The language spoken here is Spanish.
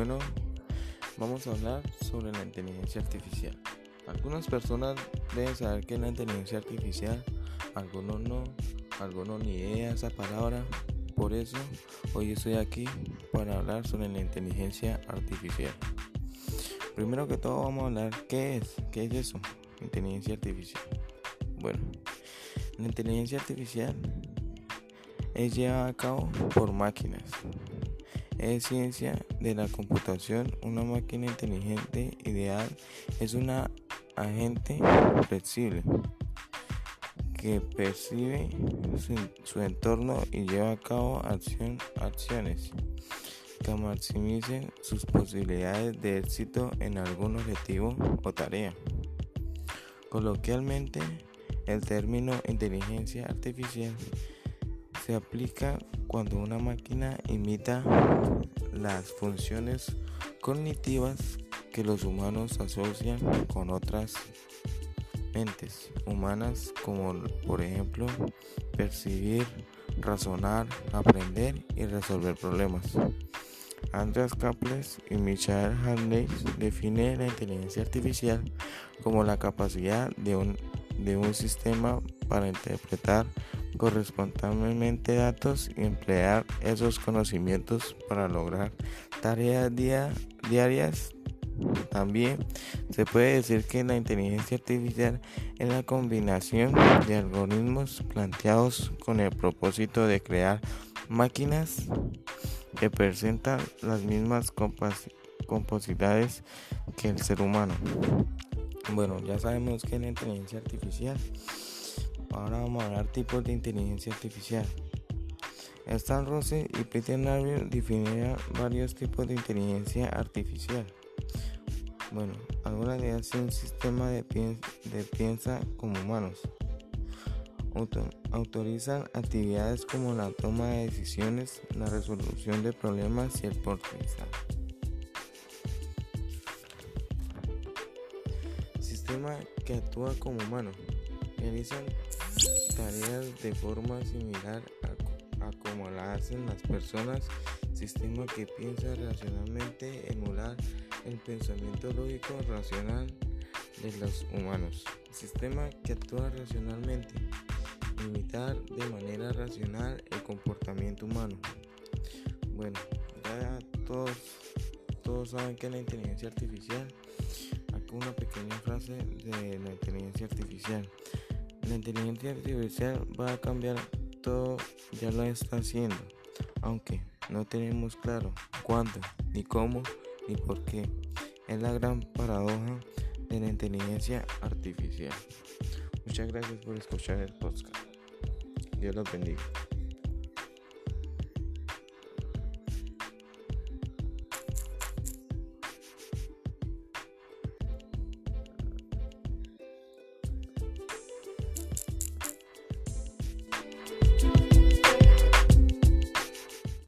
Bueno, vamos a hablar sobre la inteligencia artificial. Algunas personas deben saber que es la inteligencia artificial, algunos no, algunos ni idea esa palabra. Por eso, hoy estoy aquí para hablar sobre la inteligencia artificial. Primero que todo vamos a hablar qué es, qué es eso, inteligencia artificial. Bueno, la inteligencia artificial es llevada a cabo por máquinas. Es ciencia de la computación. Una máquina inteligente ideal es una agente flexible que percibe su, entorno y lleva a cabo acción, acciones que maximicen sus posibilidades de éxito en algún objetivo o tarea. Coloquialmente, el término inteligencia artificial se aplica cuando una máquina imita las funciones cognitivas que los humanos asocian con otras mentes humanas como por ejemplo percibir, razonar, aprender y resolver problemas. Andreas Kaples y Michael Hanley definen la inteligencia artificial como la capacidad de un, de un sistema para interpretar correspondientemente datos y emplear esos conocimientos para lograr tareas diarias. También se puede decir que la inteligencia artificial es la combinación de algoritmos planteados con el propósito de crear máquinas que presentan las mismas composiciones que el ser humano. Bueno, ya sabemos que la inteligencia artificial Ahora vamos a hablar tipos de inteligencia artificial. Stan Rose y Peter Navier definieron varios tipos de inteligencia artificial. Bueno, algunas de ellas son un sistema de, piensa como humanos. autorizan actividades como la toma de decisiones, la resolución de problemas y el pensar. Sistema que actúa como humano realizan tareas de forma similar a, como la hacen las personas, sistema que piensa racionalmente, emular el pensamiento lógico racional de los humanos, sistema que actúa racionalmente, imitar de manera racional el comportamiento humano. Bueno, ya todos, todos saben que la inteligencia artificial, aquí una pequeña frase de la inteligencia artificial. La inteligencia artificial va a cambiar todo, ya lo está haciendo, aunque no tenemos claro cuándo, ni cómo, ni por qué. Es la gran paradoja de la inteligencia artificial. Muchas gracias por escuchar el podcast. Dios los bendiga.